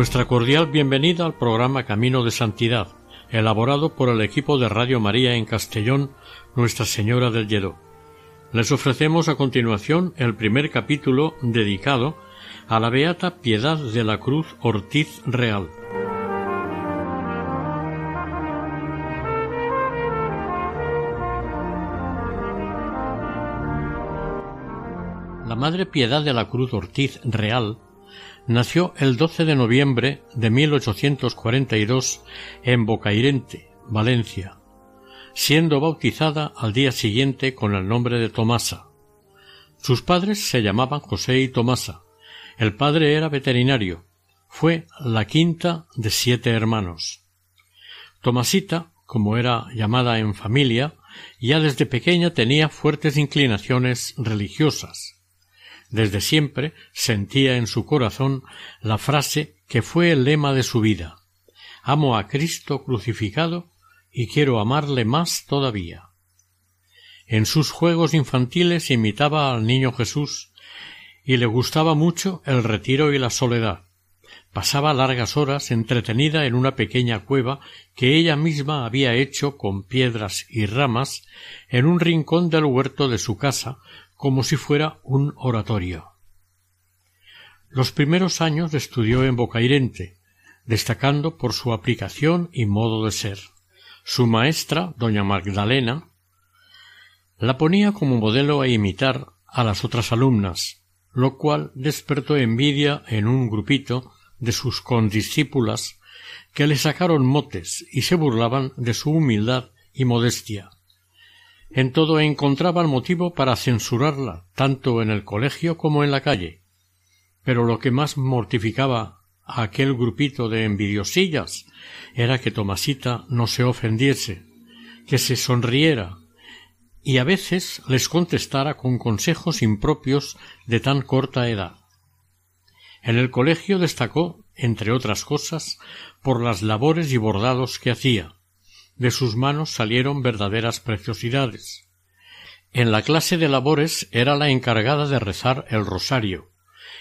Nuestra cordial bienvenida al programa Camino de Santidad, elaborado por el equipo de Radio María en Castellón, Nuestra Señora del Lledó. Les ofrecemos a continuación el primer capítulo dedicado a la Beata Piedad de la Cruz Ortiz Real. La Madre Piedad de la Cruz Ortiz Real nació el 12 de noviembre de 1842 en Bocairente, Valencia, siendo bautizada al día siguiente con el nombre de Tomasa. Sus padres se llamaban José y Tomasa. El padre era veterinario. Fue la quinta de siete hermanos. Tomasita, como era llamada en familia, ya desde pequeña tenía fuertes inclinaciones religiosas desde siempre sentía en su corazón la frase que fue el lema de su vida Amo a Cristo crucificado y quiero amarle más todavía. En sus juegos infantiles imitaba al niño Jesús y le gustaba mucho el retiro y la soledad. Pasaba largas horas entretenida en una pequeña cueva que ella misma había hecho con piedras y ramas en un rincón del huerto de su casa como si fuera un oratorio. Los primeros años estudió en Bocairente, destacando por su aplicación y modo de ser. Su maestra, doña Magdalena, la ponía como modelo a imitar a las otras alumnas, lo cual despertó envidia en un grupito de sus condiscípulas que le sacaron motes y se burlaban de su humildad y modestia. En todo encontraban motivo para censurarla, tanto en el colegio como en la calle. Pero lo que más mortificaba a aquel grupito de envidiosillas era que Tomasita no se ofendiese, que se sonriera, y a veces les contestara con consejos impropios de tan corta edad. En el colegio destacó, entre otras cosas, por las labores y bordados que hacía, de sus manos salieron verdaderas preciosidades. En la clase de labores era la encargada de rezar el rosario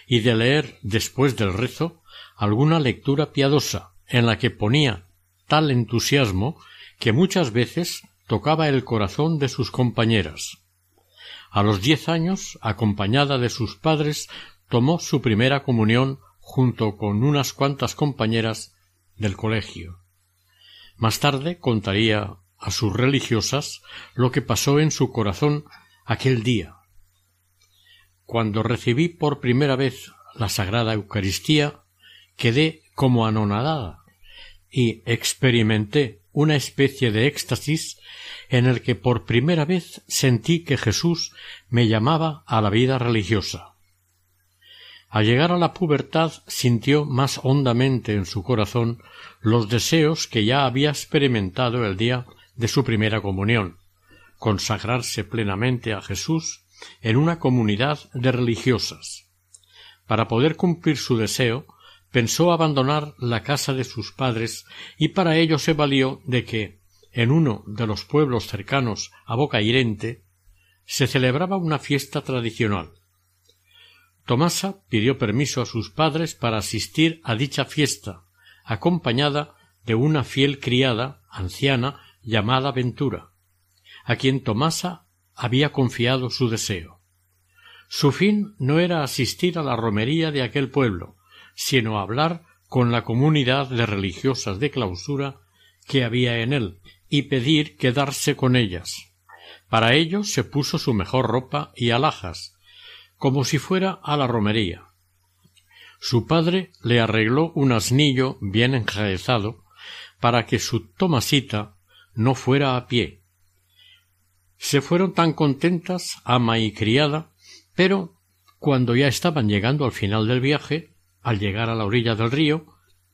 y de leer después del rezo alguna lectura piadosa en la que ponía tal entusiasmo que muchas veces tocaba el corazón de sus compañeras. A los diez años, acompañada de sus padres, tomó su primera comunión junto con unas cuantas compañeras del colegio. Más tarde contaría a sus religiosas lo que pasó en su corazón aquel día. Cuando recibí por primera vez la Sagrada Eucaristía, quedé como anonadada y experimenté una especie de éxtasis en el que por primera vez sentí que Jesús me llamaba a la vida religiosa. Al llegar a la pubertad sintió más hondamente en su corazón los deseos que ya había experimentado el día de su primera comunión consagrarse plenamente a Jesús en una comunidad de religiosas. Para poder cumplir su deseo, pensó abandonar la casa de sus padres y para ello se valió de que, en uno de los pueblos cercanos a Bocairente, se celebraba una fiesta tradicional. Tomasa pidió permiso a sus padres para asistir a dicha fiesta, acompañada de una fiel criada, anciana, llamada Ventura, a quien Tomasa había confiado su deseo. Su fin no era asistir a la romería de aquel pueblo, sino hablar con la comunidad de religiosas de clausura que había en él y pedir quedarse con ellas. Para ello se puso su mejor ropa y alhajas, como si fuera a la romería. Su padre le arregló un asnillo bien enjaezado para que su Tomasita no fuera a pie. Se fueron tan contentas ama y criada, pero cuando ya estaban llegando al final del viaje, al llegar a la orilla del río,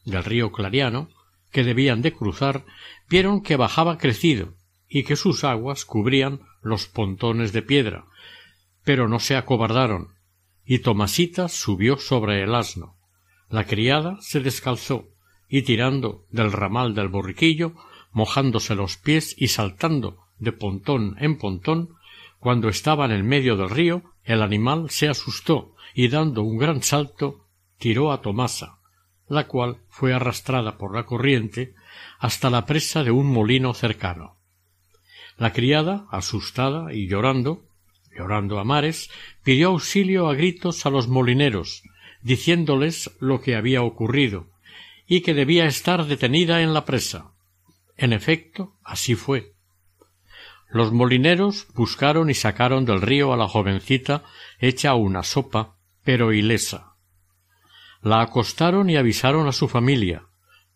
del río Clariano, que debían de cruzar, vieron que bajaba crecido y que sus aguas cubrían los pontones de piedra, pero no se acobardaron, y Tomasita subió sobre el asno. La criada se descalzó y tirando del ramal del borriquillo, mojándose los pies y saltando de pontón en pontón, cuando estaba en el medio del río, el animal se asustó y dando un gran salto tiró a Tomasa, la cual fue arrastrada por la corriente hasta la presa de un molino cercano. La criada, asustada y llorando, llorando a mares, pidió auxilio a gritos a los molineros, diciéndoles lo que había ocurrido, y que debía estar detenida en la presa. En efecto, así fue. Los molineros buscaron y sacaron del río a la jovencita hecha una sopa, pero ilesa. La acostaron y avisaron a su familia,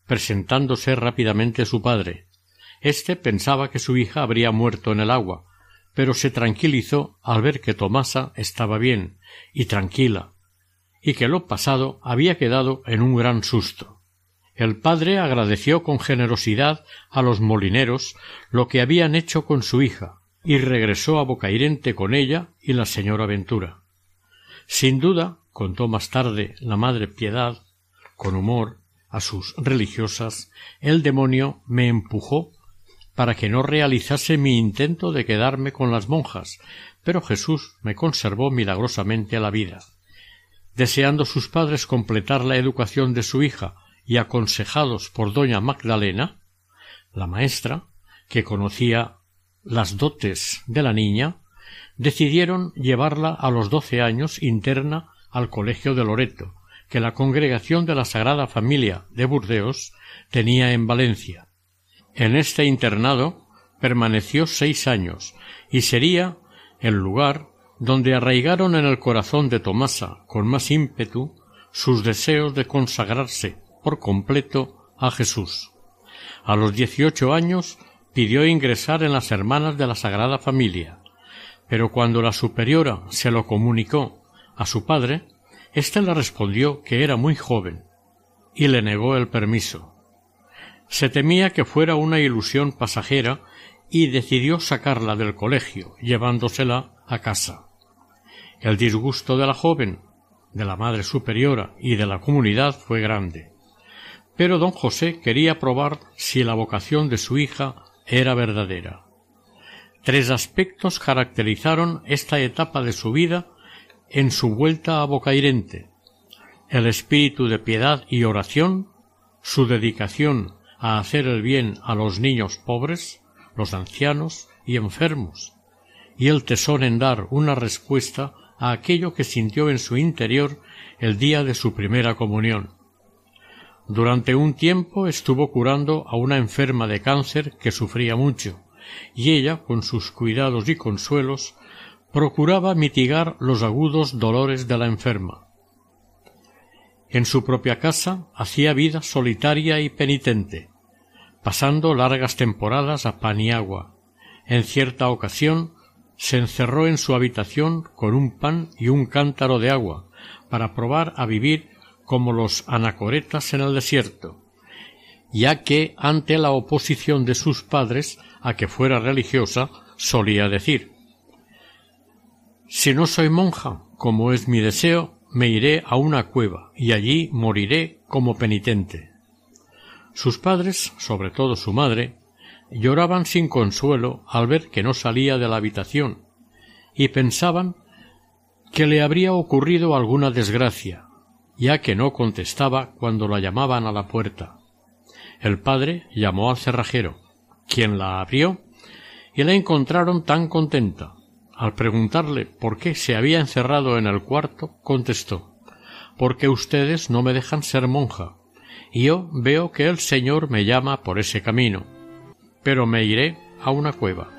presentándose rápidamente su padre. Este pensaba que su hija habría muerto en el agua, pero se tranquilizó al ver que Tomasa estaba bien y tranquila, y que lo pasado había quedado en un gran susto. El padre agradeció con generosidad a los molineros lo que habían hecho con su hija, y regresó a Bocairente con ella y la señora Ventura. Sin duda, contó más tarde la madre Piedad, con humor, a sus religiosas, el demonio me empujó para que no realizase mi intento de quedarme con las monjas, pero Jesús me conservó milagrosamente la vida. Deseando sus padres completar la educación de su hija y aconsejados por doña Magdalena, la maestra, que conocía las dotes de la niña, decidieron llevarla a los doce años interna al colegio de Loreto, que la congregación de la Sagrada Familia de Burdeos tenía en Valencia, en este internado permaneció seis años y sería el lugar donde arraigaron en el corazón de Tomasa con más ímpetu sus deseos de consagrarse por completo a Jesús. A los dieciocho años pidió ingresar en las hermanas de la Sagrada Familia, pero cuando la superiora se lo comunicó a su padre, éste le respondió que era muy joven y le negó el permiso. Se temía que fuera una ilusión pasajera y decidió sacarla del colegio, llevándosela a casa. El disgusto de la joven, de la madre superiora y de la comunidad fue grande. Pero don José quería probar si la vocación de su hija era verdadera. Tres aspectos caracterizaron esta etapa de su vida en su vuelta a Bocairente el espíritu de piedad y oración, su dedicación a hacer el bien a los niños pobres, los ancianos y enfermos, y el tesón en dar una respuesta a aquello que sintió en su interior el día de su primera comunión. Durante un tiempo estuvo curando a una enferma de cáncer que sufría mucho, y ella, con sus cuidados y consuelos, procuraba mitigar los agudos dolores de la enferma. En su propia casa hacía vida solitaria y penitente, pasando largas temporadas a pan y agua. En cierta ocasión se encerró en su habitación con un pan y un cántaro de agua, para probar a vivir como los anacoretas en el desierto, ya que ante la oposición de sus padres a que fuera religiosa, solía decir Si no soy monja, como es mi deseo, me iré a una cueva y allí moriré como penitente. Sus padres, sobre todo su madre, lloraban sin consuelo al ver que no salía de la habitación y pensaban que le habría ocurrido alguna desgracia, ya que no contestaba cuando la llamaban a la puerta. El padre llamó al cerrajero, quien la abrió y la encontraron tan contenta, al preguntarle por qué se había encerrado en el cuarto, contestó Porque ustedes no me dejan ser monja, yo veo que el Señor me llama por ese camino, pero me iré a una cueva.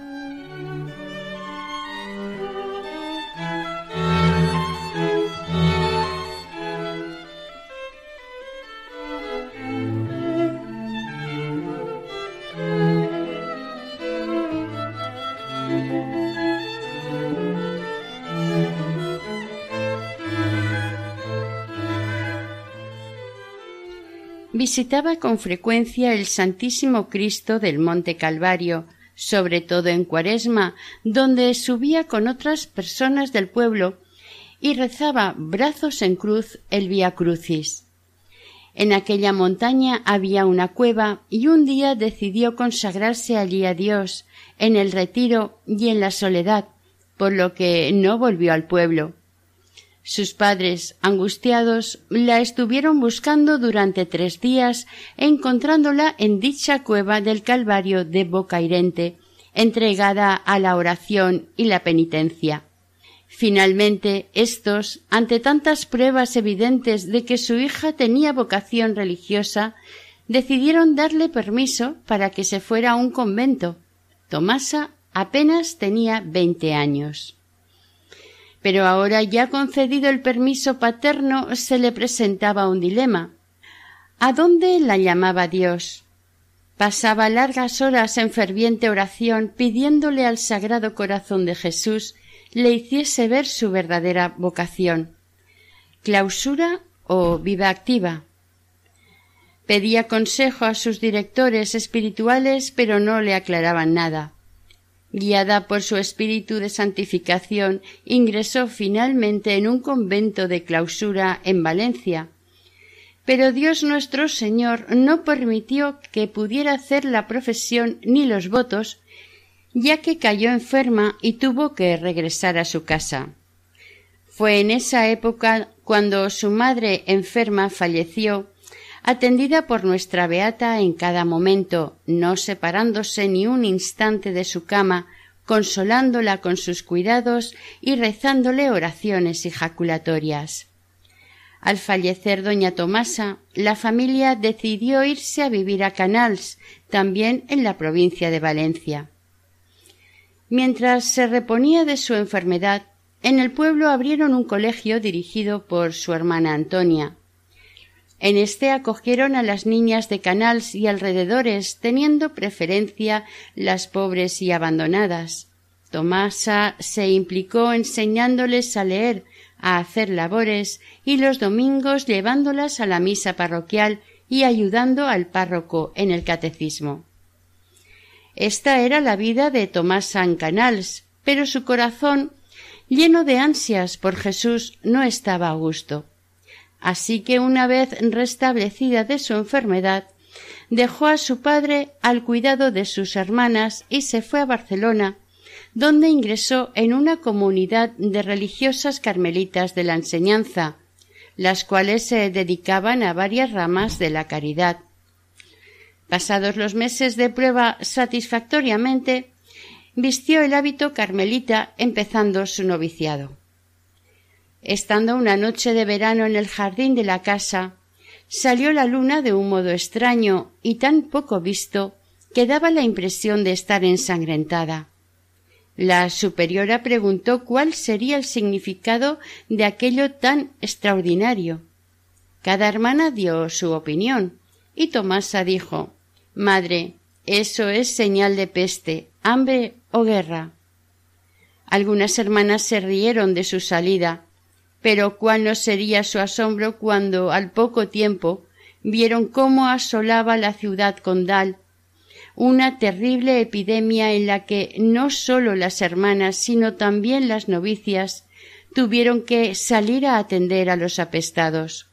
Visitaba con frecuencia el Santísimo Cristo del Monte Calvario, sobre todo en Cuaresma, donde subía con otras personas del pueblo y rezaba brazos en cruz el Via Crucis. En aquella montaña había una cueva y un día decidió consagrarse allí a Dios, en el retiro y en la soledad, por lo que no volvió al pueblo. Sus padres, angustiados, la estuvieron buscando durante tres días, encontrándola en dicha cueva del Calvario de Bocairente, entregada a la oración y la penitencia. Finalmente, estos, ante tantas pruebas evidentes de que su hija tenía vocación religiosa, decidieron darle permiso para que se fuera a un convento. Tomasa apenas tenía veinte años. Pero ahora ya concedido el permiso paterno se le presentaba un dilema. ¿A dónde la llamaba Dios? Pasaba largas horas en ferviente oración pidiéndole al Sagrado Corazón de Jesús le hiciese ver su verdadera vocación. ¿Clausura o vida activa? Pedía consejo a sus directores espirituales, pero no le aclaraban nada guiada por su espíritu de santificación, ingresó finalmente en un convento de clausura en Valencia. Pero Dios nuestro Señor no permitió que pudiera hacer la profesión ni los votos, ya que cayó enferma y tuvo que regresar a su casa. Fue en esa época cuando su madre enferma falleció atendida por nuestra beata en cada momento, no separándose ni un instante de su cama, consolándola con sus cuidados y rezándole oraciones ejaculatorias. Al fallecer doña Tomasa, la familia decidió irse a vivir a Canals, también en la provincia de Valencia. Mientras se reponía de su enfermedad, en el pueblo abrieron un colegio dirigido por su hermana Antonia, en este acogieron a las niñas de Canals y alrededores, teniendo preferencia las pobres y abandonadas. Tomasa se implicó enseñándoles a leer, a hacer labores y los domingos llevándolas a la misa parroquial y ayudando al párroco en el catecismo. Esta era la vida de Tomasa en Canals, pero su corazón, lleno de ansias por Jesús, no estaba a gusto. Así que una vez restablecida de su enfermedad, dejó a su padre al cuidado de sus hermanas y se fue a Barcelona, donde ingresó en una comunidad de religiosas carmelitas de la enseñanza, las cuales se dedicaban a varias ramas de la caridad. Pasados los meses de prueba satisfactoriamente, vistió el hábito carmelita empezando su noviciado. Estando una noche de verano en el jardín de la casa, salió la luna de un modo extraño y tan poco visto que daba la impresión de estar ensangrentada. La superiora preguntó cuál sería el significado de aquello tan extraordinario. Cada hermana dio su opinión, y Tomasa dijo Madre, eso es señal de peste, hambre o guerra. Algunas hermanas se rieron de su salida, pero cuál no sería su asombro cuando al poco tiempo vieron cómo asolaba la ciudad condal una terrible epidemia en la que no sólo las hermanas sino también las novicias tuvieron que salir a atender a los apestados.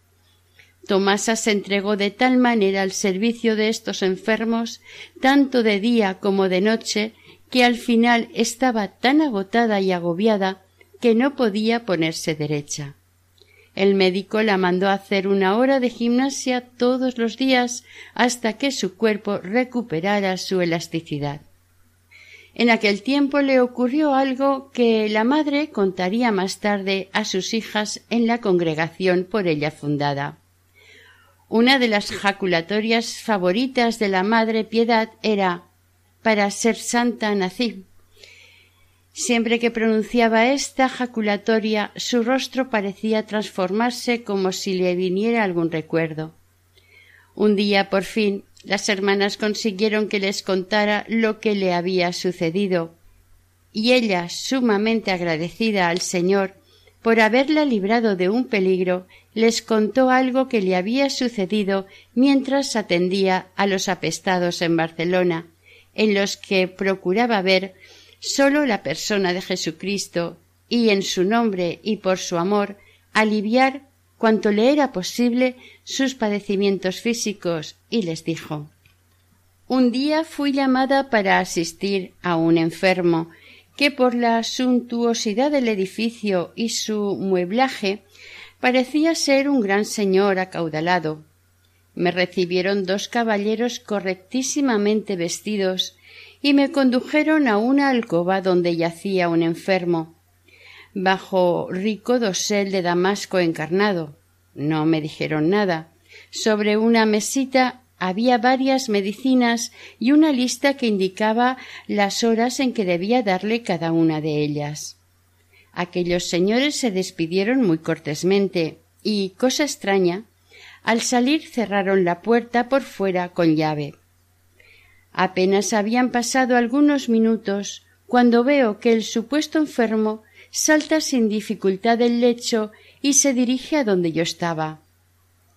Tomasa se entregó de tal manera al servicio de estos enfermos, tanto de día como de noche, que al final estaba tan agotada y agobiada que no podía ponerse derecha. El médico la mandó hacer una hora de gimnasia todos los días hasta que su cuerpo recuperara su elasticidad. En aquel tiempo le ocurrió algo que la madre contaría más tarde a sus hijas en la congregación por ella fundada. Una de las jaculatorias favoritas de la madre Piedad era para ser santa nací Siempre que pronunciaba esta jaculatoria, su rostro parecía transformarse como si le viniera algún recuerdo. Un día, por fin, las hermanas consiguieron que les contara lo que le había sucedido, y ella, sumamente agradecida al Señor por haberla librado de un peligro, les contó algo que le había sucedido mientras atendía a los apestados en Barcelona, en los que procuraba ver sólo la persona de Jesucristo y en su nombre y por su amor aliviar cuanto le era posible sus padecimientos físicos y les dijo Un día fui llamada para asistir a un enfermo que por la suntuosidad del edificio y su mueblaje parecía ser un gran señor acaudalado. Me recibieron dos caballeros correctísimamente vestidos y me condujeron a una alcoba donde yacía un enfermo, bajo rico dosel de damasco encarnado. No me dijeron nada. Sobre una mesita había varias medicinas y una lista que indicaba las horas en que debía darle cada una de ellas. Aquellos señores se despidieron muy cortésmente y, cosa extraña, al salir cerraron la puerta por fuera con llave. Apenas habían pasado algunos minutos cuando veo que el supuesto enfermo salta sin dificultad del lecho y se dirige a donde yo estaba.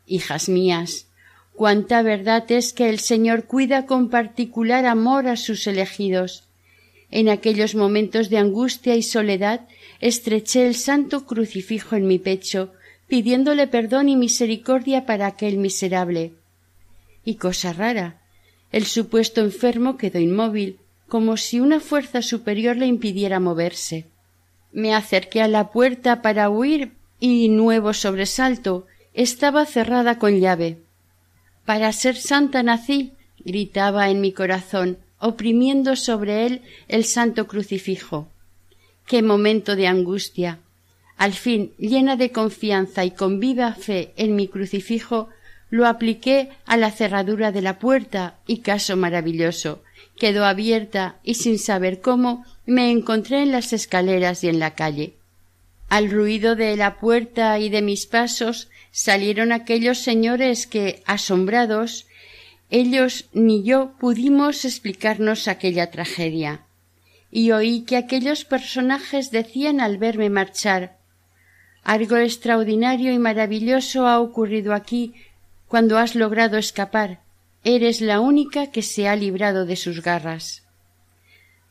Hijas mías, cuánta verdad es que el Señor cuida con particular amor a sus elegidos. En aquellos momentos de angustia y soledad estreché el santo crucifijo en mi pecho, pidiéndole perdón y misericordia para aquel miserable. Y cosa rara, el supuesto enfermo quedó inmóvil, como si una fuerza superior le impidiera moverse. Me acerqué a la puerta para huir y nuevo sobresalto estaba cerrada con llave. Para ser santa nací, gritaba en mi corazón, oprimiendo sobre él el santo crucifijo. Qué momento de angustia. Al fin, llena de confianza y con viva fe en mi crucifijo, lo apliqué a la cerradura de la puerta y caso maravilloso. Quedó abierta y sin saber cómo me encontré en las escaleras y en la calle. Al ruido de la puerta y de mis pasos salieron aquellos señores que, asombrados, ellos ni yo pudimos explicarnos aquella tragedia. Y oí que aquellos personajes decían al verme marchar algo extraordinario y maravilloso ha ocurrido aquí cuando has logrado escapar. Eres la única que se ha librado de sus garras.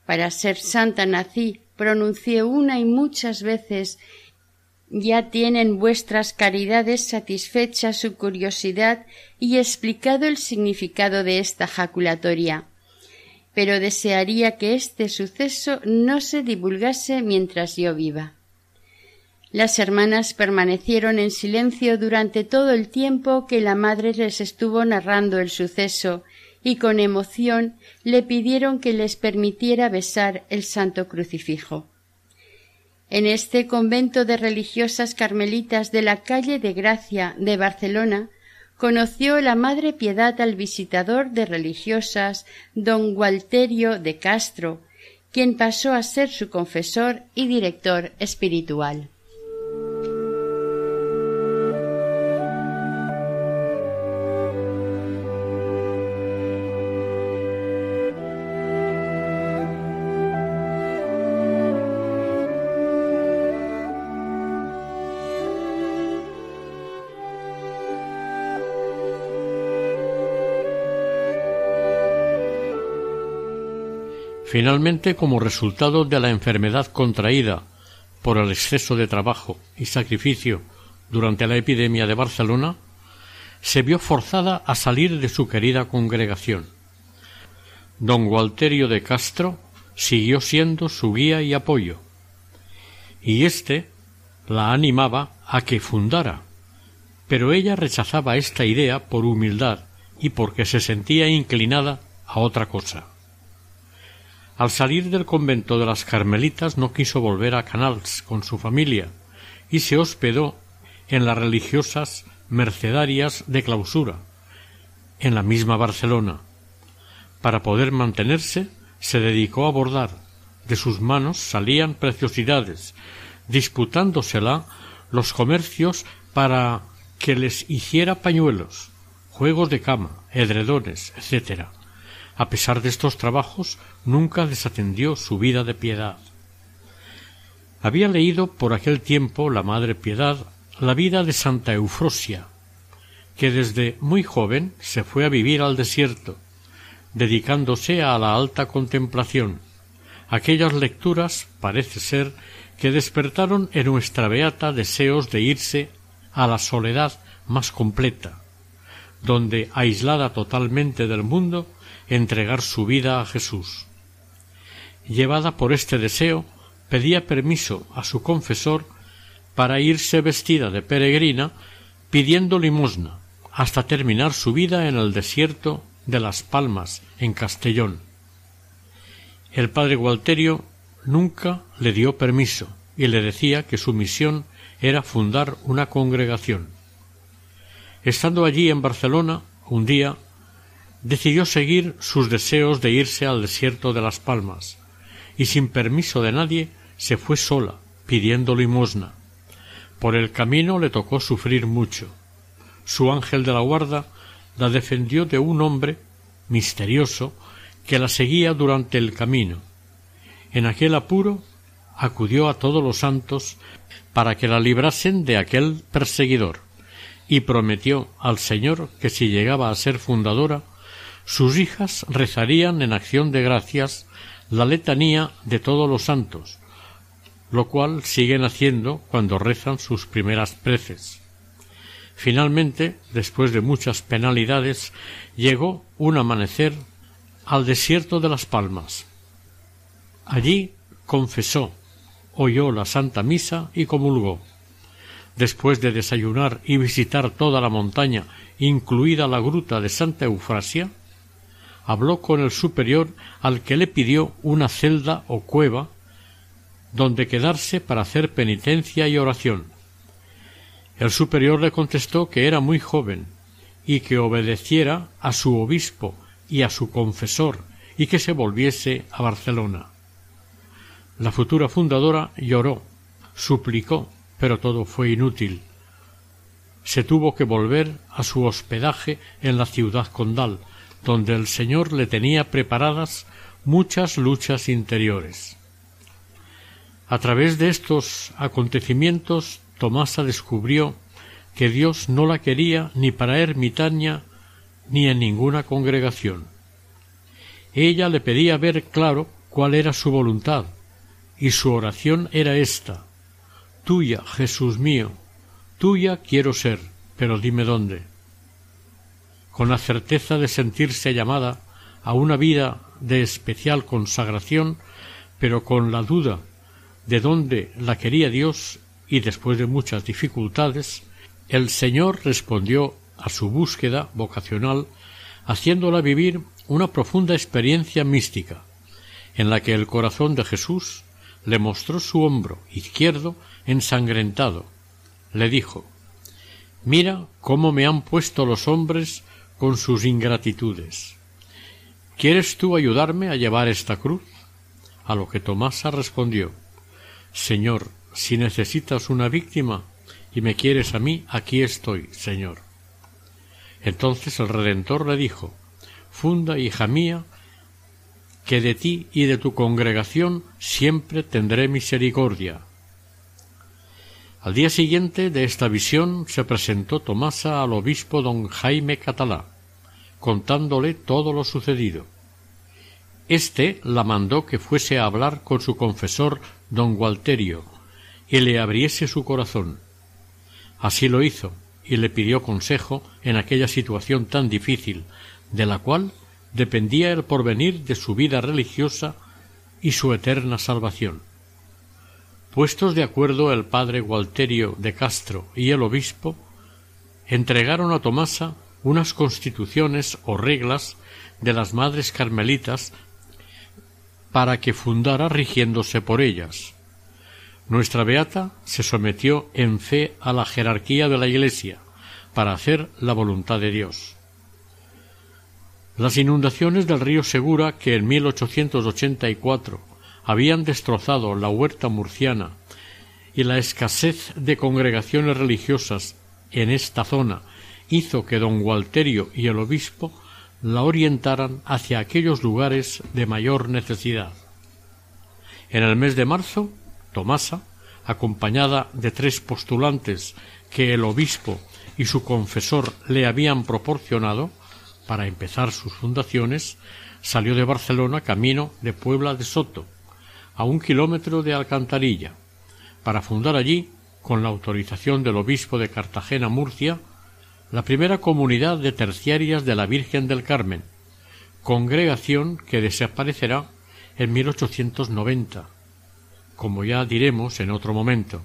Para ser santa nací, pronuncié una y muchas veces ya tienen vuestras caridades satisfecha su curiosidad y explicado el significado de esta jaculatoria. Pero desearía que este suceso no se divulgase mientras yo viva. Las hermanas permanecieron en silencio durante todo el tiempo que la madre les estuvo narrando el suceso y con emoción le pidieron que les permitiera besar el santo crucifijo. En este convento de religiosas carmelitas de la calle de Gracia de Barcelona conoció la Madre Piedad al visitador de religiosas don Gualterio de Castro, quien pasó a ser su confesor y director espiritual. Finalmente, como resultado de la enfermedad contraída por el exceso de trabajo y sacrificio durante la epidemia de Barcelona, se vio forzada a salir de su querida congregación. Don Gualterio de Castro siguió siendo su guía y apoyo, y éste la animaba a que fundara, pero ella rechazaba esta idea por humildad y porque se sentía inclinada a otra cosa. Al salir del convento de las Carmelitas no quiso volver a Canals con su familia y se hospedó en las religiosas mercedarias de clausura, en la misma Barcelona. Para poder mantenerse, se dedicó a bordar. De sus manos salían preciosidades, disputándosela los comercios para que les hiciera pañuelos, juegos de cama, edredones, etc. A pesar de estos trabajos, nunca desatendió su vida de piedad. Había leído por aquel tiempo la Madre Piedad la vida de Santa Eufrosia, que desde muy joven se fue a vivir al desierto, dedicándose a la alta contemplación. Aquellas lecturas parece ser que despertaron en nuestra beata deseos de irse a la soledad más completa, donde, aislada totalmente del mundo, entregar su vida a Jesús. Llevada por este deseo, pedía permiso a su confesor para irse vestida de peregrina pidiendo limosna hasta terminar su vida en el desierto de Las Palmas, en Castellón. El padre Gualterio nunca le dio permiso y le decía que su misión era fundar una congregación. Estando allí en Barcelona, un día, decidió seguir sus deseos de irse al desierto de Las Palmas, y sin permiso de nadie se fue sola, pidiendo limosna. Por el camino le tocó sufrir mucho. Su ángel de la guarda la defendió de un hombre misterioso que la seguía durante el camino. En aquel apuro acudió a todos los santos para que la librasen de aquel perseguidor y prometió al Señor que si llegaba a ser fundadora, sus hijas rezarían en acción de gracias la letanía de todos los santos, lo cual siguen haciendo cuando rezan sus primeras preces. Finalmente, después de muchas penalidades, llegó un amanecer al desierto de las Palmas. Allí confesó, oyó la Santa Misa y comulgó después de desayunar y visitar toda la montaña, incluida la gruta de Santa Eufrasia, habló con el superior al que le pidió una celda o cueva donde quedarse para hacer penitencia y oración. El superior le contestó que era muy joven y que obedeciera a su obispo y a su confesor y que se volviese a Barcelona. La futura fundadora lloró, suplicó pero todo fue inútil. Se tuvo que volver a su hospedaje en la ciudad condal, donde el Señor le tenía preparadas muchas luchas interiores. A través de estos acontecimientos, Tomasa descubrió que Dios no la quería ni para ermitaña ni en ninguna congregación. Ella le pedía ver claro cuál era su voluntad, y su oración era esta Tuya, Jesús mío, tuya quiero ser, pero dime dónde. Con la certeza de sentirse llamada a una vida de especial consagración, pero con la duda de dónde la quería Dios y después de muchas dificultades, el Señor respondió a su búsqueda vocacional haciéndola vivir una profunda experiencia mística, en la que el corazón de Jesús le mostró su hombro izquierdo ensangrentado. Le dijo Mira cómo me han puesto los hombres con sus ingratitudes. ¿Quieres tú ayudarme a llevar esta cruz? A lo que Tomasa respondió Señor, si necesitas una víctima y me quieres a mí, aquí estoy, Señor. Entonces el Redentor le dijo Funda, hija mía, que de ti y de tu congregación siempre tendré misericordia. Al día siguiente de esta visión se presentó Tomasa al obispo don Jaime Catalá, contándole todo lo sucedido. Este la mandó que fuese a hablar con su confesor don Gualterio y le abriese su corazón. Así lo hizo y le pidió consejo en aquella situación tan difícil, de la cual dependía el porvenir de su vida religiosa y su eterna salvación. Puestos de acuerdo el padre Gualterio de Castro y el obispo, entregaron a Tomasa unas constituciones o reglas de las madres carmelitas para que fundara rigiéndose por ellas. Nuestra beata se sometió en fe a la jerarquía de la Iglesia para hacer la voluntad de Dios. Las inundaciones del río Segura, que en 1884 habían destrozado la huerta murciana y la escasez de congregaciones religiosas en esta zona hizo que don Gualterio y el obispo la orientaran hacia aquellos lugares de mayor necesidad. En el mes de marzo, Tomasa, acompañada de tres postulantes que el obispo y su confesor le habían proporcionado para empezar sus fundaciones, salió de Barcelona camino de Puebla de Soto, a un kilómetro de Alcantarilla, para fundar allí, con la autorización del obispo de Cartagena Murcia, la primera comunidad de terciarias de la Virgen del Carmen, congregación que desaparecerá en 1890, como ya diremos en otro momento,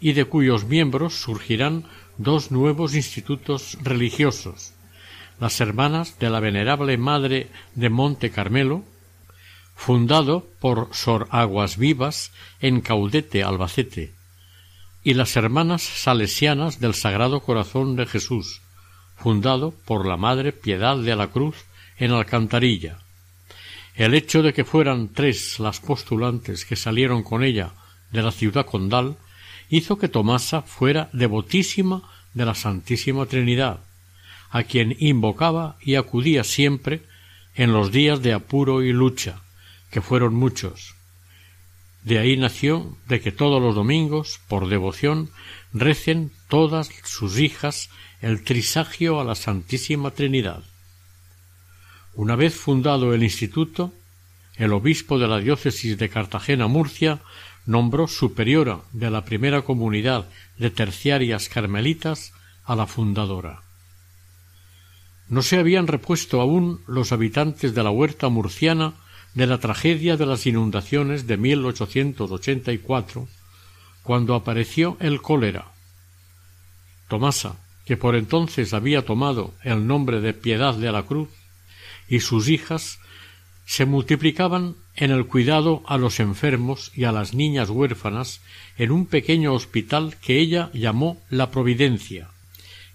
y de cuyos miembros surgirán dos nuevos institutos religiosos, las Hermanas de la Venerable Madre de Monte Carmelo, fundado por Sor Aguas Vivas en Caudete, Albacete, y las Hermanas Salesianas del Sagrado Corazón de Jesús, fundado por la Madre Piedad de la Cruz en Alcantarilla. El hecho de que fueran tres las postulantes que salieron con ella de la ciudad condal hizo que Tomasa fuera devotísima de la Santísima Trinidad, a quien invocaba y acudía siempre en los días de apuro y lucha, que fueron muchos. De ahí nació de que todos los domingos, por devoción, recen todas sus hijas el trisagio a la Santísima Trinidad. Una vez fundado el instituto, el obispo de la diócesis de Cartagena-Murcia nombró superiora de la primera comunidad de terciarias carmelitas a la fundadora. No se habían repuesto aún los habitantes de la huerta murciana de la tragedia de las inundaciones de 1884, cuando apareció el cólera. Tomasa, que por entonces había tomado el nombre de Piedad de la Cruz, y sus hijas se multiplicaban en el cuidado a los enfermos y a las niñas huérfanas en un pequeño hospital que ella llamó La Providencia,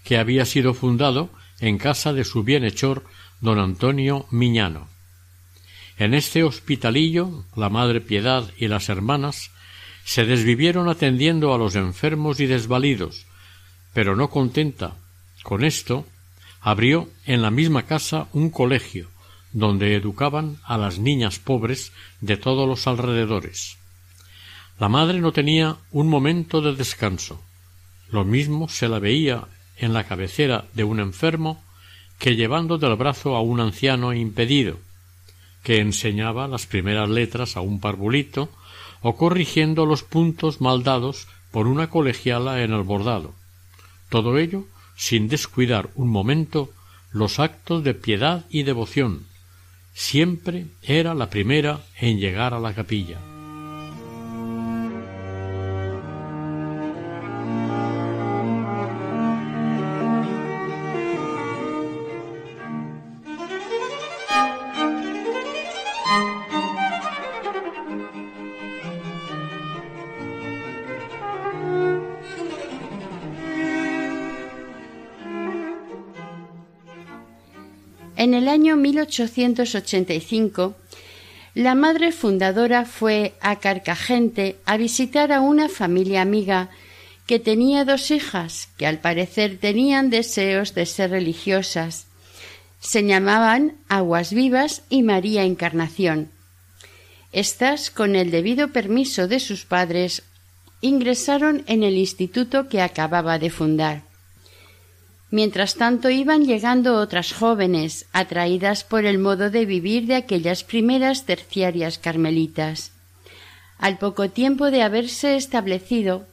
que había sido fundado en casa de su bienhechor don Antonio Miñano. En este hospitalillo la Madre Piedad y las hermanas se desvivieron atendiendo a los enfermos y desvalidos, pero no contenta con esto, abrió en la misma casa un colegio, donde educaban a las niñas pobres de todos los alrededores. La madre no tenía un momento de descanso. Lo mismo se la veía en la cabecera de un enfermo que llevando del brazo a un anciano impedido, que enseñaba las primeras letras a un parvulito o corrigiendo los puntos mal dados por una colegiala en el bordado. Todo ello sin descuidar un momento los actos de piedad y devoción, siempre era la primera en llegar a la capilla. 1885, la madre fundadora fue a Carcagente a visitar a una familia amiga que tenía dos hijas que al parecer tenían deseos de ser religiosas. Se llamaban Aguas Vivas y María Encarnación. Estas, con el debido permiso de sus padres, ingresaron en el instituto que acababa de fundar. Mientras tanto iban llegando otras jóvenes, atraídas por el modo de vivir de aquellas primeras terciarias carmelitas. Al poco tiempo de haberse establecido,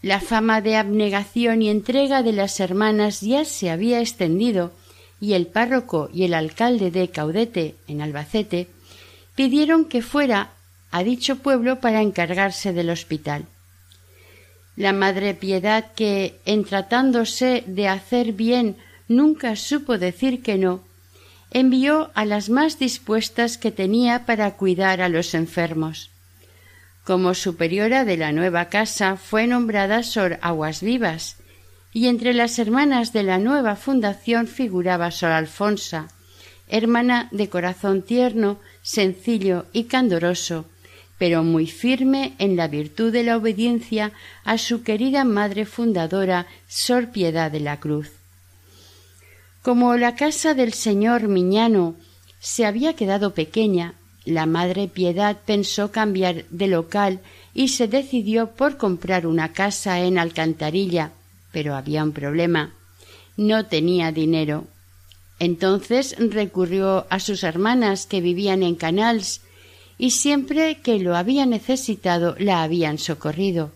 la fama de abnegación y entrega de las hermanas ya se había extendido, y el párroco y el alcalde de Caudete, en Albacete, pidieron que fuera a dicho pueblo para encargarse del hospital la Madre Piedad que, en tratándose de hacer bien, nunca supo decir que no, envió a las más dispuestas que tenía para cuidar a los enfermos. Como superiora de la nueva casa fue nombrada Sor Aguas Vivas, y entre las hermanas de la nueva fundación figuraba Sor Alfonsa, hermana de corazón tierno, sencillo y candoroso, pero muy firme en la virtud de la obediencia a su querida madre fundadora, Sor Piedad de la Cruz. Como la casa del señor Miñano se había quedado pequeña, la madre Piedad pensó cambiar de local y se decidió por comprar una casa en Alcantarilla, Pero había un problema. No tenía dinero. Entonces recurrió a sus hermanas que vivían en Canals y siempre que lo había necesitado la habían socorrido.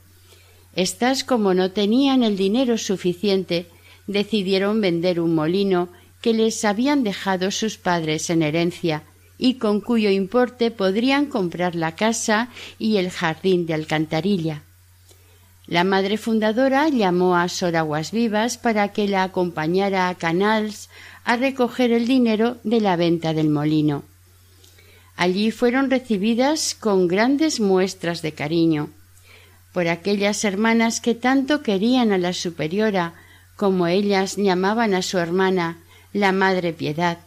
Estas, como no tenían el dinero suficiente, decidieron vender un molino que les habían dejado sus padres en herencia y con cuyo importe podrían comprar la casa y el jardín de alcantarilla. La madre fundadora llamó a Sor Aguas Vivas para que la acompañara a Canals a recoger el dinero de la venta del molino. Allí fueron recibidas con grandes muestras de cariño por aquellas hermanas que tanto querían a la superiora como ellas llamaban a su hermana la Madre Piedad.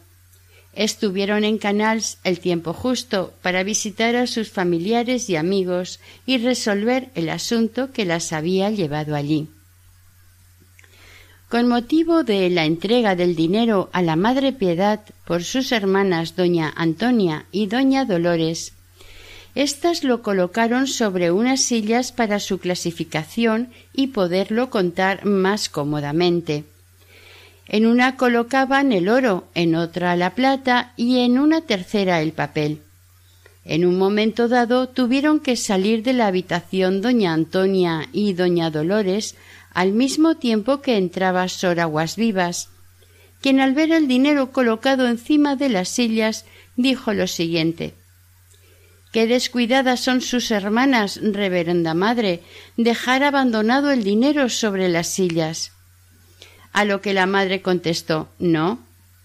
Estuvieron en Canals el tiempo justo para visitar a sus familiares y amigos y resolver el asunto que las había llevado allí. Con motivo de la entrega del dinero a la Madre Piedad por sus hermanas doña Antonia y doña Dolores, éstas lo colocaron sobre unas sillas para su clasificación y poderlo contar más cómodamente. En una colocaban el oro, en otra la plata y en una tercera el papel. En un momento dado tuvieron que salir de la habitación doña Antonia y doña Dolores al mismo tiempo que entraba Sor Aguas Vivas, quien al ver el dinero colocado encima de las sillas dijo lo siguiente Qué descuidadas son sus hermanas, reverenda madre, dejar abandonado el dinero sobre las sillas. A lo que la madre contestó No,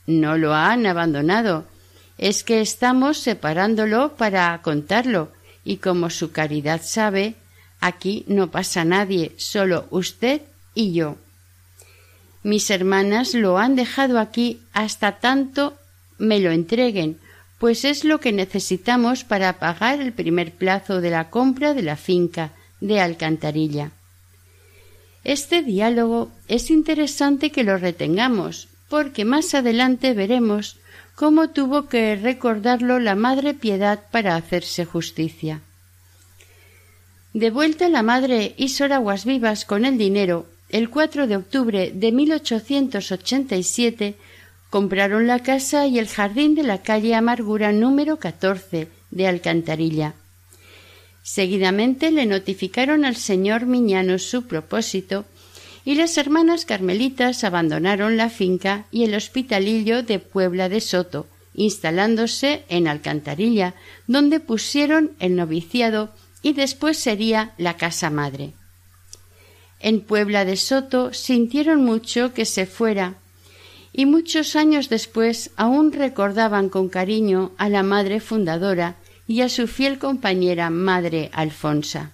no lo han abandonado. Es que estamos separándolo para contarlo, y como su caridad sabe, aquí no pasa nadie, solo usted y yo. Mis hermanas lo han dejado aquí hasta tanto me lo entreguen, pues es lo que necesitamos para pagar el primer plazo de la compra de la finca de Alcantarilla. Este diálogo es interesante que lo retengamos, porque más adelante veremos cómo tuvo que recordarlo la Madre Piedad para hacerse justicia. De vuelta la madre Sor Aguas Vivas con el dinero, el 4 de octubre de 1887 compraron la casa y el jardín de la calle Amargura número 14 de Alcantarilla. Seguidamente le notificaron al señor Miñano su propósito y las hermanas carmelitas abandonaron la finca y el hospitalillo de Puebla de Soto, instalándose en Alcantarilla, donde pusieron el noviciado y después sería la casa madre. En Puebla de Soto sintieron mucho que se fuera y muchos años después aún recordaban con cariño a la madre fundadora y a su fiel compañera madre Alfonsa.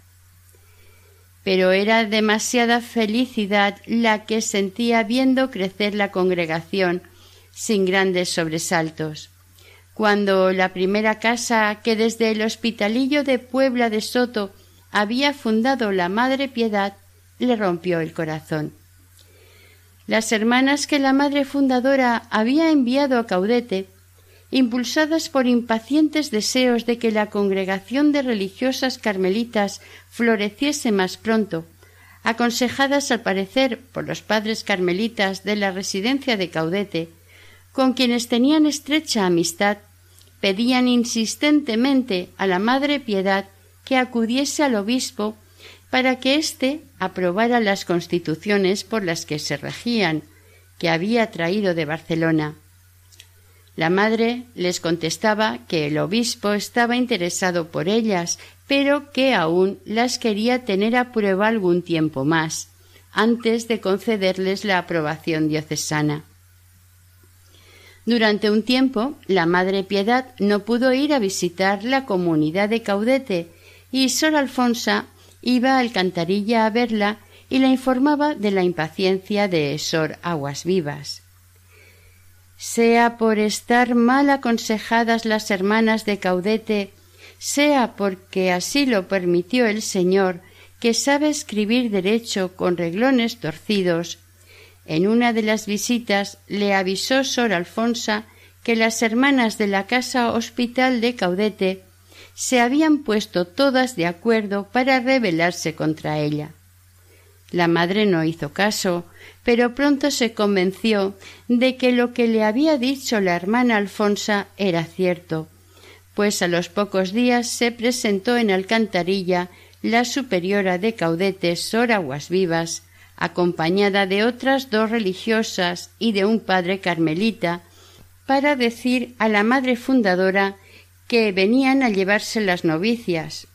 Pero era demasiada felicidad la que sentía viendo crecer la congregación sin grandes sobresaltos. Cuando la primera casa que desde el hospitalillo de Puebla de Soto había fundado la Madre Piedad le rompió el corazón. Las hermanas que la Madre Fundadora había enviado a Caudete impulsadas por impacientes deseos de que la congregación de religiosas carmelitas floreciese más pronto, aconsejadas al parecer por los padres carmelitas de la residencia de Caudete, con quienes tenían estrecha amistad, pedían insistentemente a la Madre Piedad que acudiese al obispo para que éste aprobara las constituciones por las que se regían, que había traído de Barcelona. La madre les contestaba que el obispo estaba interesado por ellas, pero que aún las quería tener a prueba algún tiempo más, antes de concederles la aprobación diocesana. Durante un tiempo, la Madre Piedad no pudo ir a visitar la comunidad de Caudete y Sor Alfonsa iba a Alcantarilla a verla y la informaba de la impaciencia de Sor Aguas Vivas. Sea por estar mal aconsejadas las hermanas de Caudete, sea porque así lo permitió el Señor, que sabe escribir derecho con reglones torcidos, en una de las visitas le avisó Sor Alfonsa que las hermanas de la casa hospital de Caudete se habían puesto todas de acuerdo para rebelarse contra ella. La madre no hizo caso, pero pronto se convenció de que lo que le había dicho la hermana Alfonsa era cierto, pues a los pocos días se presentó en Alcantarilla la superiora de Caudetes, Sor Aguas Vivas, acompañada de otras dos religiosas y de un padre carmelita, para decir a la madre fundadora que venían a llevarse las novicias,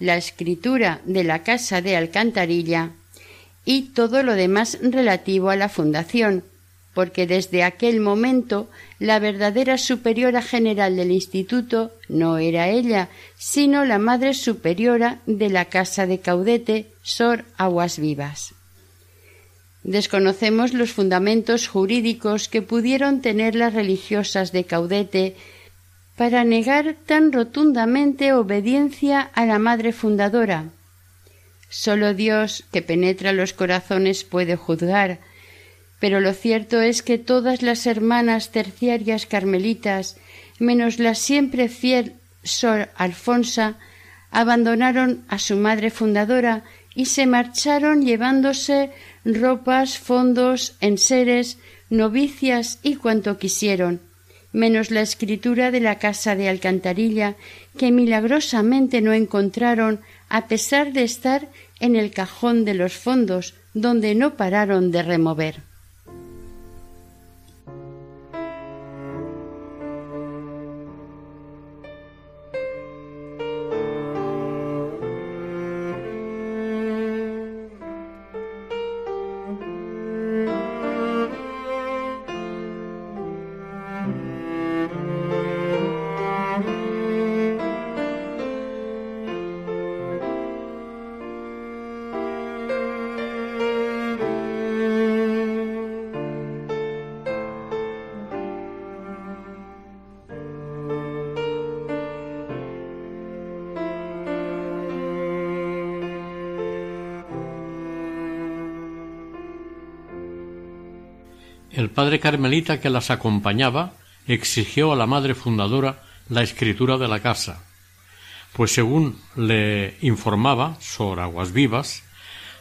la escritura de la casa de Alcantarilla y todo lo demás relativo a la fundación, porque desde aquel momento la verdadera superiora general del instituto no era ella, sino la madre superiora de la casa de Caudete, Sor Aguas Vivas. Desconocemos los fundamentos jurídicos que pudieron tener las religiosas de Caudete para negar tan rotundamente obediencia a la madre fundadora. Solo Dios, que penetra los corazones, puede juzgar, pero lo cierto es que todas las hermanas terciarias carmelitas, menos la siempre fiel Sor Alfonsa, abandonaron a su madre fundadora y se marcharon llevándose ropas, fondos, enseres, novicias y cuanto quisieron, menos la escritura de la casa de Alcantarilla, que milagrosamente no encontraron a pesar de estar en el cajón de los fondos, donde no pararon de remover. Padre carmelita que las acompañaba exigió a la madre fundadora la escritura de la casa, pues según le informaba Sor Aguas Vivas,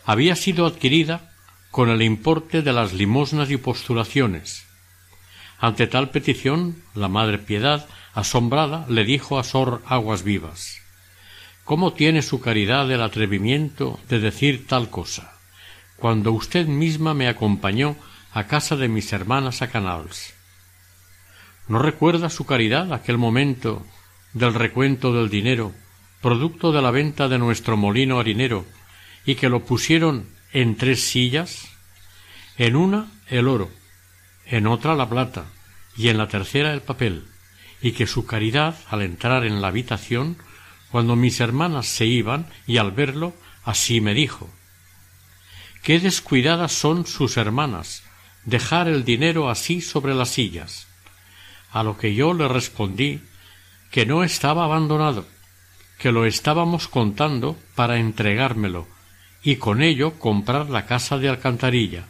había sido adquirida con el importe de las limosnas y postulaciones. Ante tal petición, la Madre Piedad, asombrada, le dijo a Sor Aguas Vivas ¿Cómo tiene su caridad el atrevimiento de decir tal cosa, cuando usted misma me acompañó a casa de mis hermanas a Canals. ¿No recuerda su caridad aquel momento del recuento del dinero, producto de la venta de nuestro molino harinero, y que lo pusieron en tres sillas? En una el oro, en otra la plata, y en la tercera el papel, y que su caridad, al entrar en la habitación, cuando mis hermanas se iban, y al verlo, así me dijo Qué descuidadas son sus hermanas, dejar el dinero así sobre las sillas. A lo que yo le respondí que no estaba abandonado, que lo estábamos contando para entregármelo y con ello comprar la casa de alcantarilla,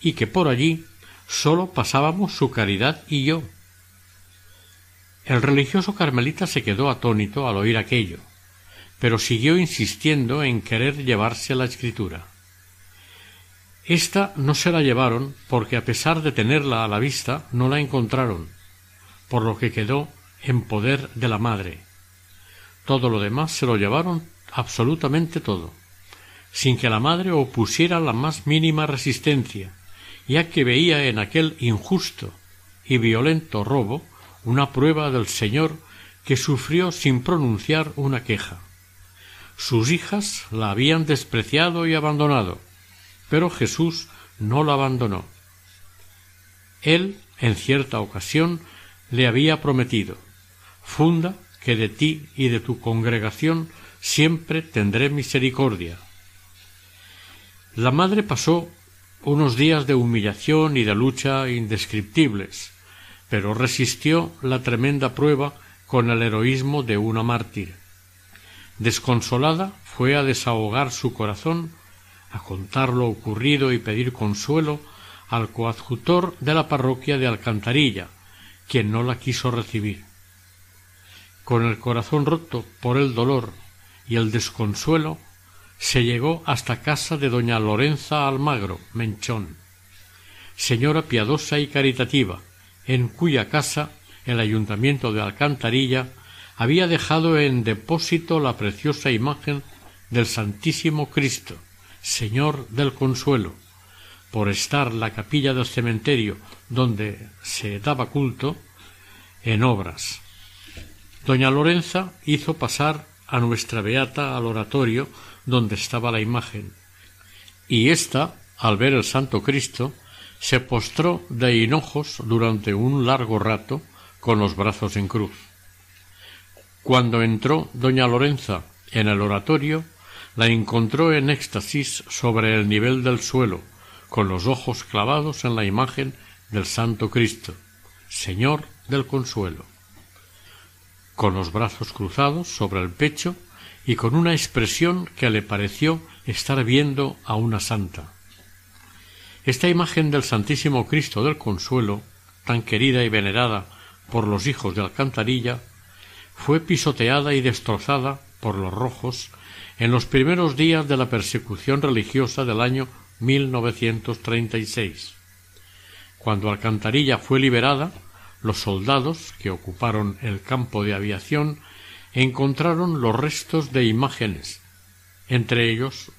y que por allí sólo pasábamos su caridad y yo. El religioso carmelita se quedó atónito al oír aquello, pero siguió insistiendo en querer llevarse la escritura. Esta no se la llevaron porque a pesar de tenerla a la vista no la encontraron, por lo que quedó en poder de la madre. Todo lo demás se lo llevaron absolutamente todo, sin que la madre opusiera la más mínima resistencia, ya que veía en aquel injusto y violento robo una prueba del Señor que sufrió sin pronunciar una queja. Sus hijas la habían despreciado y abandonado, pero Jesús no la abandonó. Él, en cierta ocasión, le había prometido Funda que de ti y de tu congregación siempre tendré misericordia. La madre pasó unos días de humillación y de lucha indescriptibles, pero resistió la tremenda prueba con el heroísmo de una mártir. Desconsolada fue a desahogar su corazón a contar lo ocurrido y pedir consuelo al coadjutor de la parroquia de Alcantarilla, quien no la quiso recibir. Con el corazón roto por el dolor y el desconsuelo, se llegó hasta casa de doña Lorenza Almagro, Menchón, señora piadosa y caritativa, en cuya casa el ayuntamiento de Alcantarilla había dejado en depósito la preciosa imagen del Santísimo Cristo, Señor del Consuelo, por estar la capilla del cementerio donde se daba culto en obras. Doña Lorenza hizo pasar a nuestra beata al oratorio donde estaba la imagen. Y ésta, al ver el Santo Cristo, se postró de hinojos durante un largo rato con los brazos en cruz. Cuando entró doña Lorenza en el oratorio, la encontró en éxtasis sobre el nivel del suelo, con los ojos clavados en la imagen del Santo Cristo, Señor del Consuelo, con los brazos cruzados sobre el pecho y con una expresión que le pareció estar viendo a una santa. Esta imagen del Santísimo Cristo del Consuelo, tan querida y venerada por los hijos de Alcantarilla, fue pisoteada y destrozada por los rojos en los primeros días de la persecución religiosa del año 1936. Cuando Alcantarilla fue liberada, los soldados que ocuparon el campo de aviación encontraron los restos de imágenes, entre ellos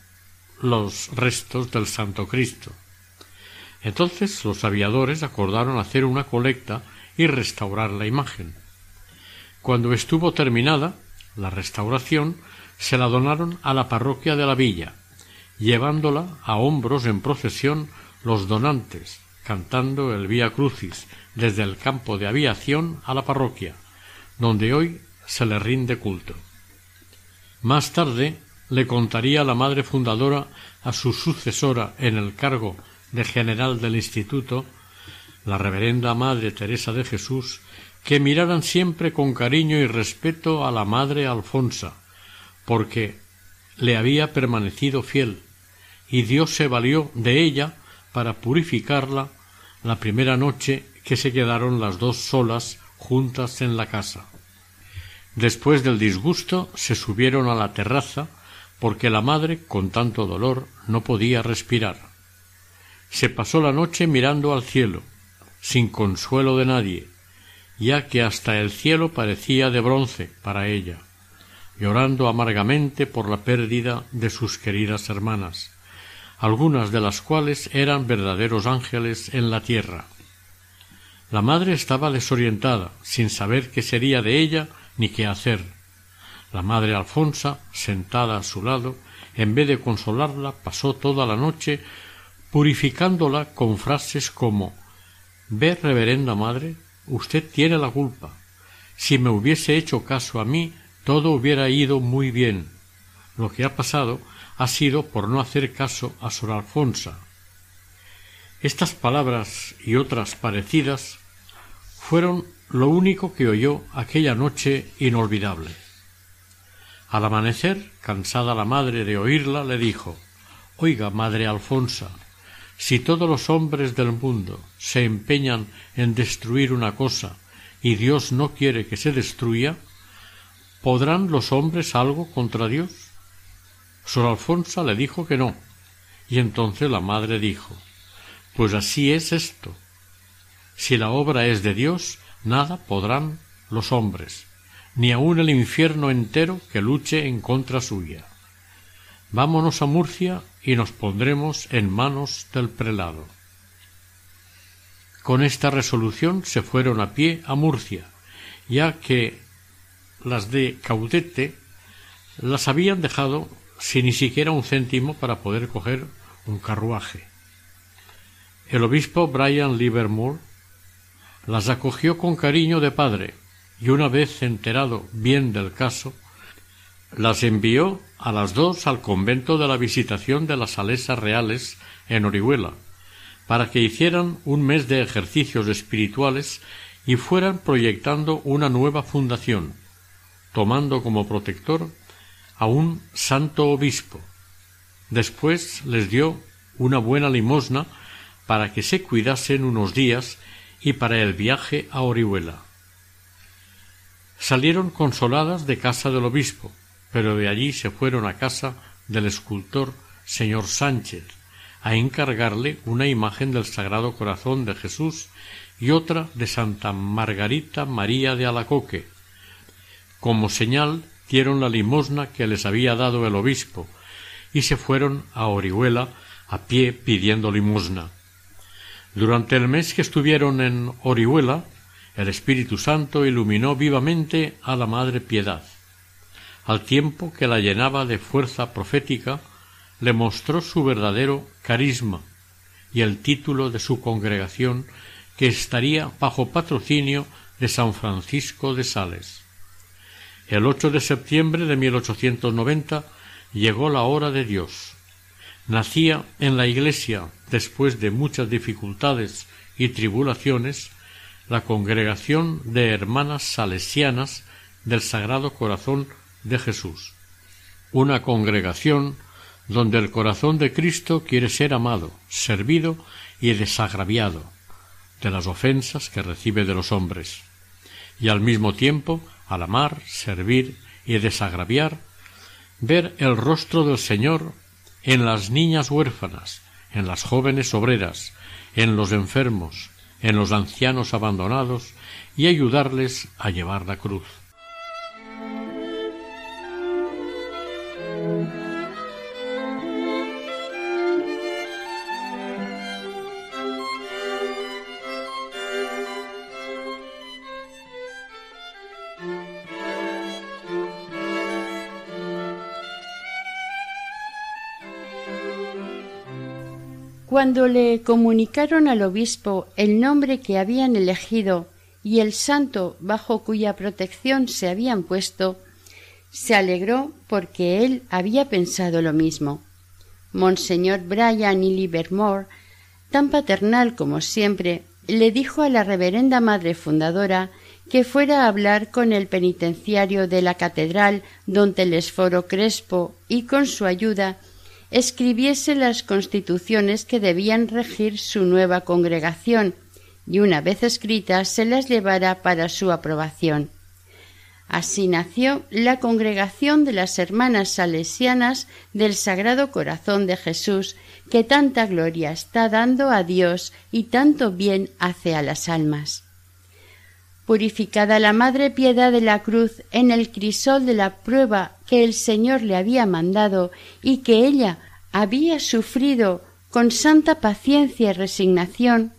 los restos del Santo Cristo. Entonces los aviadores acordaron hacer una colecta y restaurar la imagen. Cuando estuvo terminada la restauración, se la donaron a la parroquia de la villa, llevándola a hombros en procesión los donantes, cantando el Vía Crucis desde el campo de aviación a la parroquia, donde hoy se le rinde culto. Más tarde le contaría la madre fundadora a su sucesora en el cargo de general del instituto, la reverenda Madre Teresa de Jesús, que miraran siempre con cariño y respeto a la Madre Alfonsa, porque le había permanecido fiel, y Dios se valió de ella para purificarla la primera noche que se quedaron las dos solas juntas en la casa. Después del disgusto se subieron a la terraza porque la madre, con tanto dolor, no podía respirar. Se pasó la noche mirando al cielo, sin consuelo de nadie, ya que hasta el cielo parecía de bronce para ella, llorando amargamente por la pérdida de sus queridas hermanas, algunas de las cuales eran verdaderos ángeles en la tierra. La madre estaba desorientada, sin saber qué sería de ella ni qué hacer. La madre Alfonsa, sentada a su lado, en vez de consolarla, pasó toda la noche purificándola con frases como Ve, reverenda madre, usted tiene la culpa. Si me hubiese hecho caso a mí, todo hubiera ido muy bien. Lo que ha pasado ha sido por no hacer caso a Sor Alfonsa. Estas palabras y otras parecidas fueron lo único que oyó aquella noche inolvidable. Al amanecer, cansada la madre de oírla, le dijo Oiga, madre Alfonsa, si todos los hombres del mundo se empeñan en destruir una cosa y Dios no quiere que se destruya, ¿podrán los hombres algo contra Dios? Sor Alfonsa le dijo que no, y entonces la madre dijo Pues así es esto. Si la obra es de Dios, nada podrán los hombres, ni aun el infierno entero que luche en contra suya. Vámonos a Murcia y nos pondremos en manos del prelado. Con esta resolución se fueron a pie a Murcia, ya que las de Caudete las habían dejado sin ni siquiera un céntimo para poder coger un carruaje. El obispo Brian Livermore las acogió con cariño de padre y una vez enterado bien del caso, las envió a las dos al convento de la Visitación de las Salesas Reales en Orihuela, para que hicieran un mes de ejercicios espirituales y fueran proyectando una nueva fundación, tomando como protector a un santo obispo. Después les dio una buena limosna para que se cuidasen unos días y para el viaje a Orihuela. Salieron consoladas de casa del obispo, pero de allí se fueron a casa del escultor señor Sánchez a encargarle una imagen del Sagrado Corazón de Jesús y otra de Santa Margarita María de Alacoque. Como señal dieron la limosna que les había dado el obispo y se fueron a Orihuela a pie pidiendo limosna. Durante el mes que estuvieron en Orihuela, el Espíritu Santo iluminó vivamente a la Madre Piedad. Al tiempo que la llenaba de fuerza profética, le mostró su verdadero carisma y el título de su congregación que estaría bajo patrocinio de San Francisco de Sales. El 8 de septiembre de 1890 llegó la hora de Dios. Nacía en la Iglesia, después de muchas dificultades y tribulaciones, la congregación de hermanas salesianas del Sagrado Corazón de Jesús, una congregación donde el corazón de Cristo quiere ser amado, servido y desagraviado de las ofensas que recibe de los hombres, y al mismo tiempo, al amar, servir y desagraviar, ver el rostro del Señor en las niñas huérfanas, en las jóvenes obreras, en los enfermos, en los ancianos abandonados y ayudarles a llevar la cruz. Cuando le comunicaron al obispo el nombre que habían elegido y el santo bajo cuya protección se habían puesto, se alegró porque él había pensado lo mismo. Monseñor Brian y Livermore, tan paternal como siempre, le dijo a la reverenda madre fundadora que fuera a hablar con el penitenciario de la catedral don Telesforo Crespo y con su ayuda escribiese las constituciones que debían regir su nueva congregación y una vez escritas se las llevara para su aprobación. Así nació la Congregación de las Hermanas Salesianas del Sagrado Corazón de Jesús, que tanta gloria está dando a Dios y tanto bien hace a las almas. Purificada la Madre Piedad de la Cruz en el crisol de la prueba que el Señor le había mandado y que ella había sufrido con santa paciencia y resignación,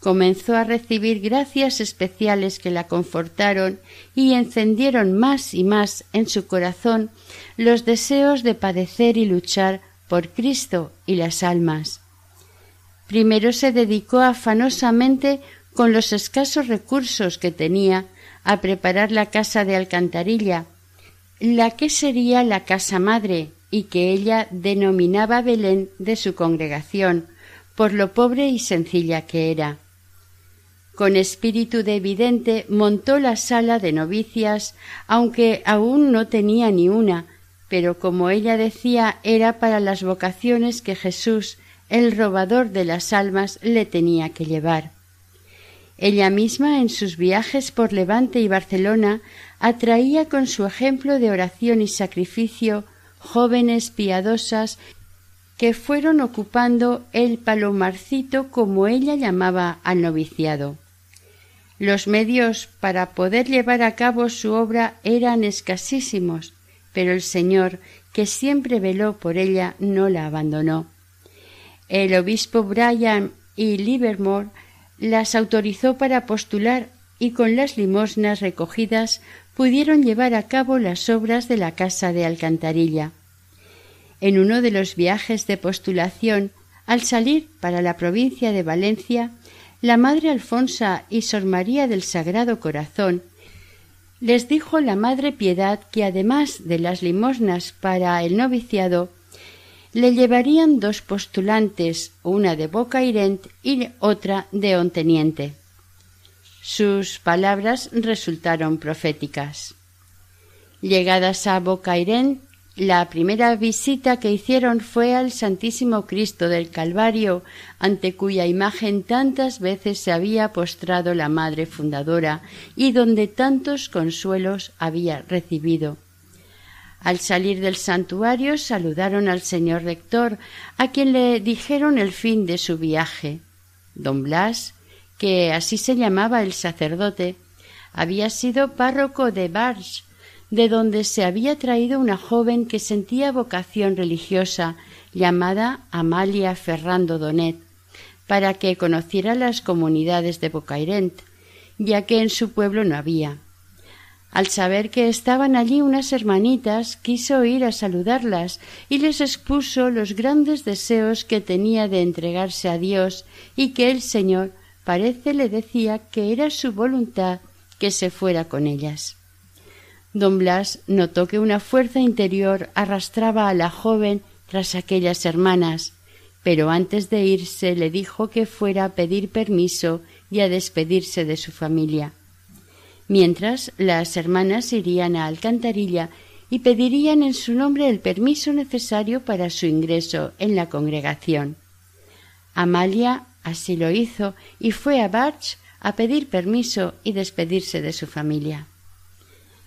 comenzó a recibir gracias especiales que la confortaron y encendieron más y más en su corazón los deseos de padecer y luchar por Cristo y las almas. Primero se dedicó afanosamente con los escasos recursos que tenía a preparar la casa de alcantarilla, la que sería la casa madre y que ella denominaba Belén de su congregación, por lo pobre y sencilla que era. Con espíritu de evidente montó la sala de novicias, aunque aún no tenía ni una, pero como ella decía era para las vocaciones que Jesús, el robador de las almas, le tenía que llevar. Ella misma en sus viajes por Levante y Barcelona atraía con su ejemplo de oración y sacrificio jóvenes piadosas que fueron ocupando el palomarcito como ella llamaba al noviciado. Los medios para poder llevar a cabo su obra eran escasísimos, pero el Señor, que siempre veló por ella, no la abandonó. El obispo Brian y Livermore las autorizó para postular y con las limosnas recogidas pudieron llevar a cabo las obras de la casa de alcantarilla. En uno de los viajes de postulación, al salir para la provincia de Valencia, la Madre Alfonsa y Sor María del Sagrado Corazón les dijo la Madre Piedad que además de las limosnas para el noviciado, le llevarían dos postulantes, una de Bocairent y otra de Onteniente. Sus palabras resultaron proféticas. Llegadas a Bocairent, la primera visita que hicieron fue al Santísimo Cristo del Calvario, ante cuya imagen tantas veces se había postrado la Madre Fundadora y donde tantos consuelos había recibido. Al salir del santuario saludaron al señor rector, a quien le dijeron el fin de su viaje. Don Blas, que así se llamaba el sacerdote, había sido párroco de Barge, de donde se había traído una joven que sentía vocación religiosa llamada Amalia Ferrando Donet, para que conociera las comunidades de Bocairent, ya que en su pueblo no había. Al saber que estaban allí unas hermanitas, quiso ir a saludarlas y les expuso los grandes deseos que tenía de entregarse a Dios y que el Señor parece le decía que era su voluntad que se fuera con ellas. Don Blas notó que una fuerza interior arrastraba a la joven tras aquellas hermanas, pero antes de irse le dijo que fuera a pedir permiso y a despedirse de su familia mientras las hermanas irían a Alcantarilla y pedirían en su nombre el permiso necesario para su ingreso en la congregación. Amalia así lo hizo y fue a Barch a pedir permiso y despedirse de su familia.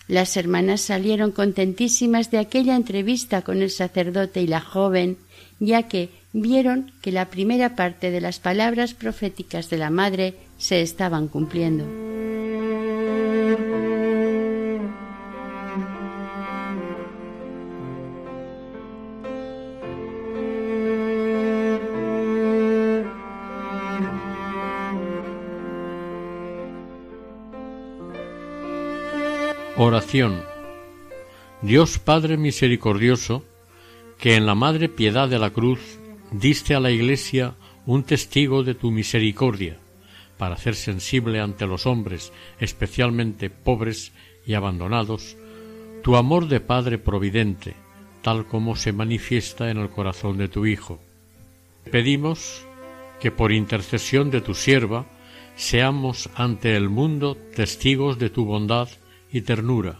Las hermanas salieron contentísimas de aquella entrevista con el sacerdote y la joven, ya que vieron que la primera parte de las palabras proféticas de la madre se estaban cumpliendo. Oración. Dios Padre misericordioso, que en la Madre Piedad de la Cruz diste a la Iglesia un testigo de tu misericordia, para hacer sensible ante los hombres, especialmente pobres y abandonados, tu amor de Padre Providente, tal como se manifiesta en el corazón de tu Hijo. Pedimos que por intercesión de tu sierva seamos ante el mundo testigos de tu bondad y ternura,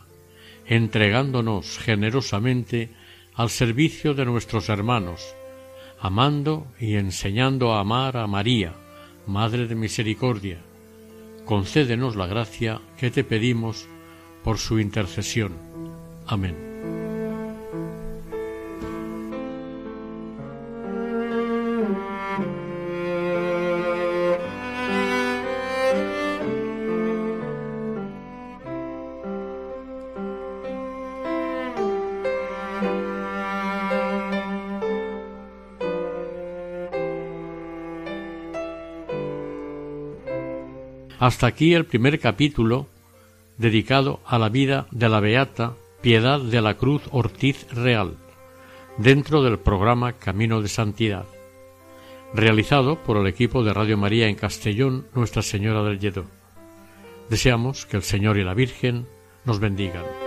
entregándonos generosamente al servicio de nuestros hermanos, amando y enseñando a amar a María, Madre de Misericordia. Concédenos la gracia que te pedimos por su intercesión. Amén. Hasta aquí el primer capítulo dedicado a la vida de la Beata Piedad de la Cruz Ortiz Real, dentro del programa Camino de Santidad, realizado por el equipo de Radio María en Castellón, Nuestra Señora del Lledó. Deseamos que el Señor y la Virgen nos bendigan.